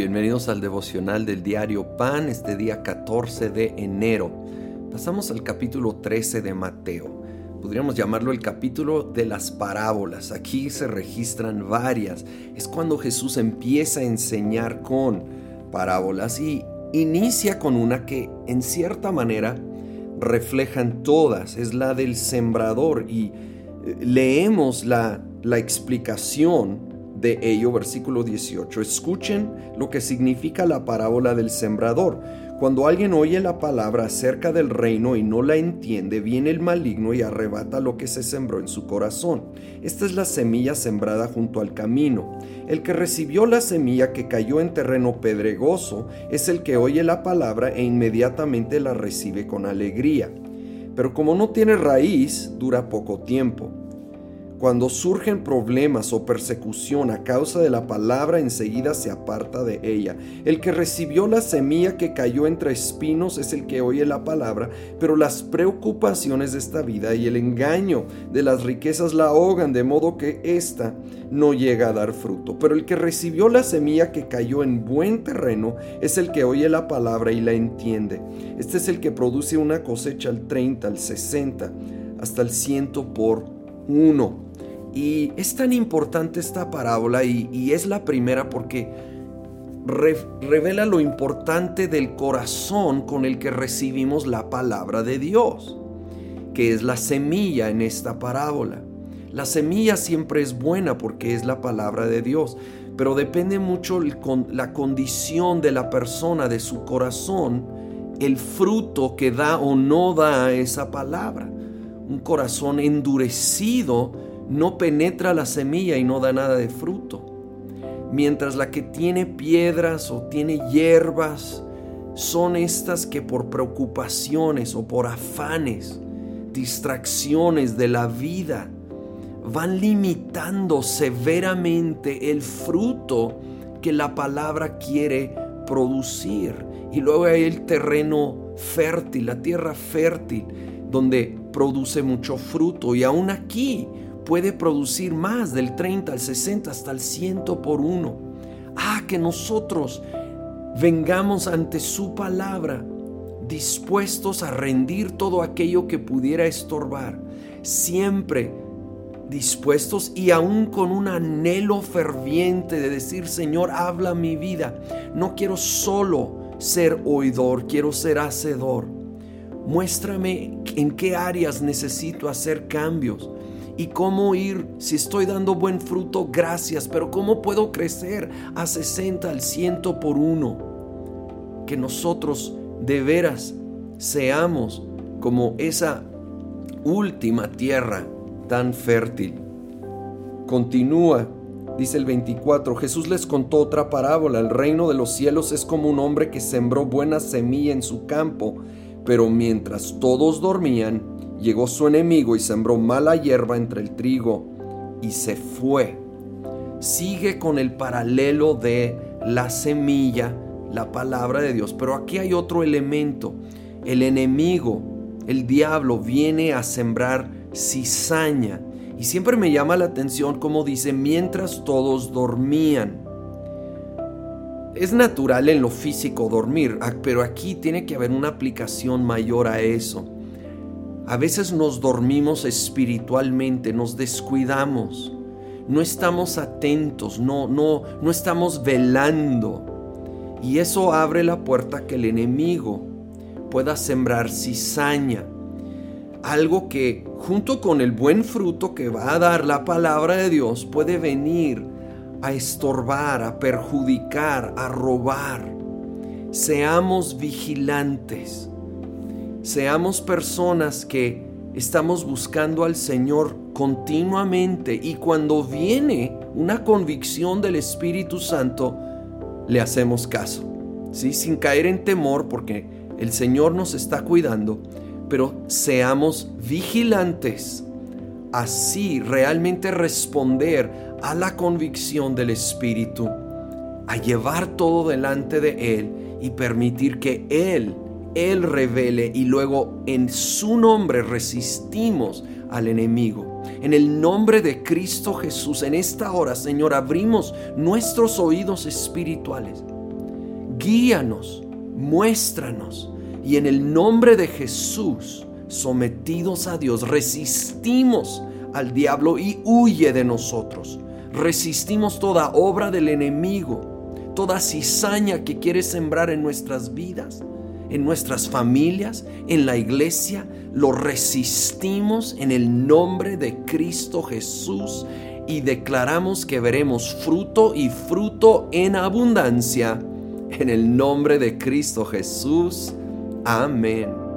bienvenidos al devocional del diario Pan este día 14 de enero. Pasamos al capítulo 13 de Mateo. Podríamos llamarlo el capítulo de las parábolas. Aquí se registran varias. Es cuando Jesús empieza a enseñar con parábolas y inicia con una que en cierta manera reflejan todas. Es la del sembrador y eh, leemos la, la explicación de ello, versículo 18. Escuchen lo que significa la parábola del sembrador. Cuando alguien oye la palabra acerca del reino y no la entiende, viene el maligno y arrebata lo que se sembró en su corazón. Esta es la semilla sembrada junto al camino. El que recibió la semilla que cayó en terreno pedregoso es el que oye la palabra e inmediatamente la recibe con alegría. Pero como no tiene raíz, dura poco tiempo. Cuando surgen problemas o persecución a causa de la palabra, enseguida se aparta de ella. El que recibió la semilla que cayó entre espinos es el que oye la palabra, pero las preocupaciones de esta vida y el engaño de las riquezas la ahogan, de modo que ésta no llega a dar fruto. Pero el que recibió la semilla que cayó en buen terreno es el que oye la palabra y la entiende. Este es el que produce una cosecha al 30, al 60, hasta el 100 por uno. Y es tan importante esta parábola y, es la primera porque revela lo importante del corazón con el que recibimos la palabra de Dios, que es la semilla en esta parábola. La semilla siempre es buena porque es la palabra de Dios, pero depende mucho la condición de la persona, de su corazón, el fruto que da o no da esa palabra. Un corazón endurecido no penetra la semilla y no da nada de fruto. Mientras la que tiene piedras o tiene hierbas son estas que por preocupaciones o por afanes, distracciones de la vida, van limitando severamente el fruto que la palabra quiere producir. Y luego hay el terreno fértil, la tierra fértil, donde produce mucho fruto. Y aún aquí puede producir más del 30 al 60 hasta el 100 por uno. Ah, que nosotros vengamos ante su palabra dispuestos a rendir todo aquello que pudiera estorbar, siempre dispuestos y aún con un anhelo ferviente de decir, Señor, habla mi vida. No quiero solo ser oidor, quiero ser hacedor. Muéstrame en qué áreas necesito hacer cambios y cómo ir, si estoy dando buen fruto, gracias, pero cómo puedo crecer a 60, al 100 por uno. Que nosotros de veras seamos como esa última tierra tan fértil. Continúa, dice el 24, Jesús les contó otra parábola, el reino de los cielos es como un hombre que sembró buena semilla en su campo, pero mientras todos dormían, Llegó su enemigo y sembró mala hierba entre el trigo y se fue. Sigue con el paralelo de la semilla, la palabra de Dios. Pero aquí hay otro elemento. El enemigo, el diablo, viene a sembrar cizaña. Y siempre me llama la atención como dice, mientras todos dormían. Es natural en lo físico dormir, ah, pero aquí tiene que haber una aplicación mayor a eso. A veces nos dormimos espiritualmente, nos descuidamos, no estamos atentos, no, no, no estamos velando. Y eso abre la puerta que el enemigo pueda sembrar cizaña. Algo que junto con el buen fruto que va a dar la palabra de Dios puede venir a estorbar, a perjudicar, a robar. Seamos vigilantes. Seamos personas que estamos buscando al Señor continuamente y cuando viene una convicción del Espíritu Santo, le hacemos caso. ¿sí? Sin caer en temor porque el Señor nos está cuidando, pero seamos vigilantes. Así realmente responder a la convicción del Espíritu, a llevar todo delante de Él y permitir que Él él revele y luego en su nombre resistimos al enemigo. En el nombre de Cristo Jesús, en esta hora, Señor, abrimos nuestros oídos espirituales guíanos, muéstranos. Y en el nombre de Jesús, sometidos a Dios, resistimos al diablo y huye de nosotros. Resistimos toda obra del enemigo, toda cizaña que quiere sembrar en nuestras vidas, en nuestras familias, en la iglesia. Lo resistimos en el nombre de Cristo Jesús y declaramos que veremos fruto y fruto en abundancia en el nombre de Cristo Jesús. Amén.